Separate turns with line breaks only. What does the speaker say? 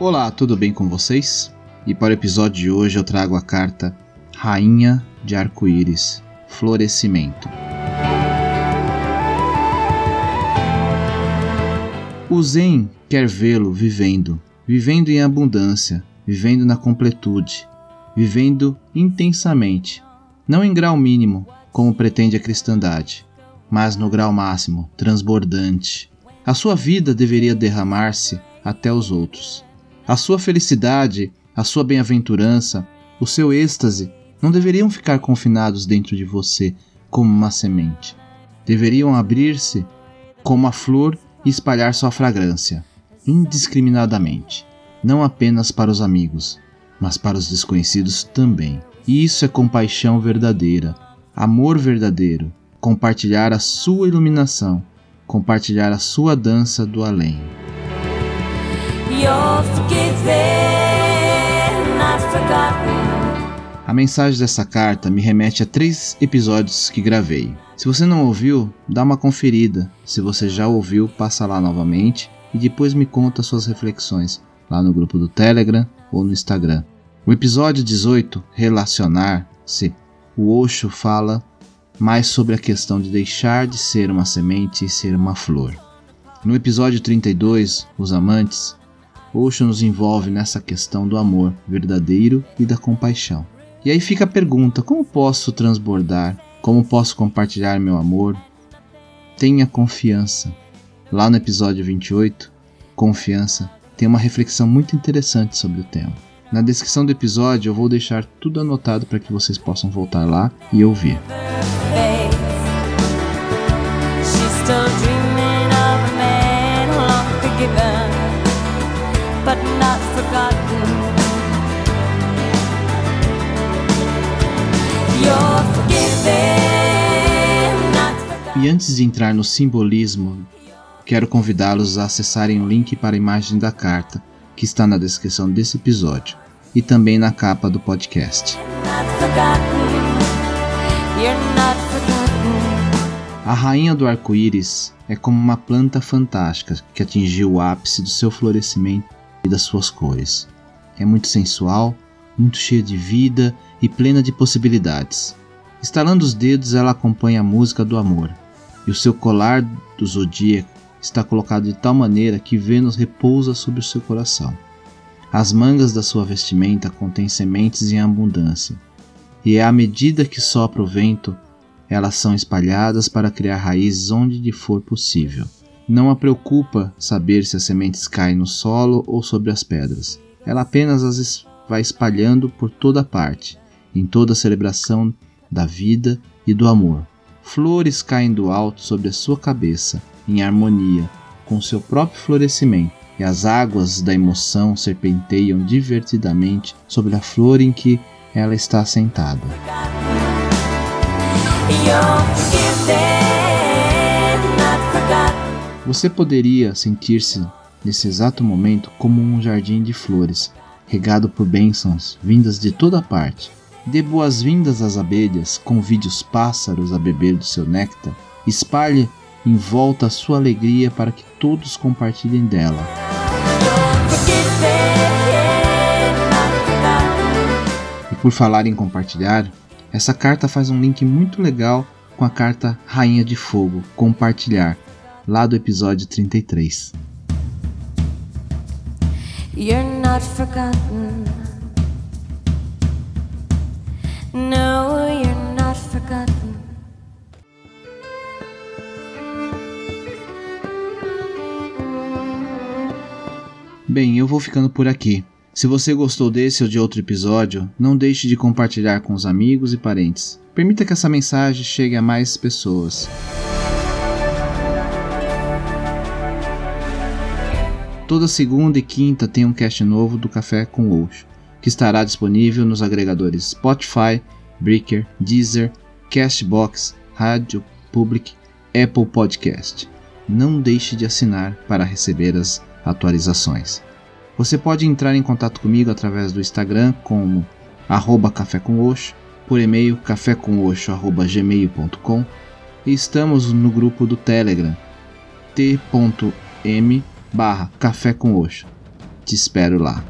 Olá, tudo bem com vocês? E para o episódio de hoje eu trago a carta Rainha de Arco-Íris Florescimento. O Zen quer vê-lo vivendo, vivendo em abundância, vivendo na completude, vivendo intensamente, não em grau mínimo, como pretende a cristandade, mas no grau máximo, transbordante. A sua vida deveria derramar-se até os outros a sua felicidade, a sua bem-aventurança, o seu êxtase não deveriam ficar confinados dentro de você como uma semente. Deveriam abrir-se como a flor e espalhar sua fragrância, indiscriminadamente, não apenas para os amigos, mas para os desconhecidos também. E isso é compaixão verdadeira, amor verdadeiro, compartilhar a sua iluminação, compartilhar a sua dança do além. A mensagem dessa carta me remete a três episódios que gravei. Se você não ouviu, dá uma conferida. Se você já ouviu, passa lá novamente e depois me conta suas reflexões lá no grupo do Telegram ou no Instagram. O episódio 18, Relacionar-se, o Osho fala mais sobre a questão de deixar de ser uma semente e ser uma flor. No episódio 32, Os Amantes, Osho nos envolve nessa questão do amor verdadeiro e da compaixão. E aí fica a pergunta: como posso transbordar? Como posso compartilhar meu amor? Tenha confiança. Lá no episódio 28, Confiança, tem uma reflexão muito interessante sobre o tema. Na descrição do episódio eu vou deixar tudo anotado para que vocês possam voltar lá e ouvir. E antes de entrar no simbolismo, quero convidá-los a acessarem o link para a imagem da carta, que está na descrição desse episódio e também na capa do podcast. A rainha do arco-íris é como uma planta fantástica que atingiu o ápice do seu florescimento e das suas cores. É muito sensual, muito cheia de vida e plena de possibilidades. Estalando os dedos, ela acompanha a música do amor, e o seu colar do zodíaco está colocado de tal maneira que Vênus repousa sobre o seu coração. As mangas da sua vestimenta contêm sementes em abundância, e à medida que sopra o vento, elas são espalhadas para criar raízes onde lhe for possível. Não a preocupa saber se as sementes caem no solo ou sobre as pedras. Ela apenas as vai espalhando por toda parte, em toda a celebração da vida e do amor. Flores caem do alto sobre a sua cabeça, em harmonia com seu próprio florescimento, e as águas da emoção serpenteiam divertidamente sobre a flor em que ela está sentada. Você poderia sentir-se nesse exato momento como um jardim de flores, regado por bênçãos vindas de toda parte. Dê boas-vindas às abelhas, convide os pássaros a beber do seu néctar, espalhe em volta a sua alegria para que todos compartilhem dela. E por falar em compartilhar, essa carta faz um link muito legal com a carta Rainha de Fogo, Compartilhar, lá do episódio 33. You're not forgotten. No, you're not forgotten. Bem, eu vou ficando por aqui. Se você gostou desse ou de outro episódio, não deixe de compartilhar com os amigos e parentes. Permita que essa mensagem chegue a mais pessoas. Toda segunda e quinta tem um cast novo do Café com Oxo, que estará disponível nos agregadores Spotify, Breaker, Deezer, Castbox, Rádio Public, Apple Podcast. Não deixe de assinar para receber as atualizações. Você pode entrar em contato comigo através do Instagram como arroba café com Oxo, por e-mail cafécomoxo.gmail.com e estamos no grupo do Telegram t.m barra café com Oxo. Te espero lá.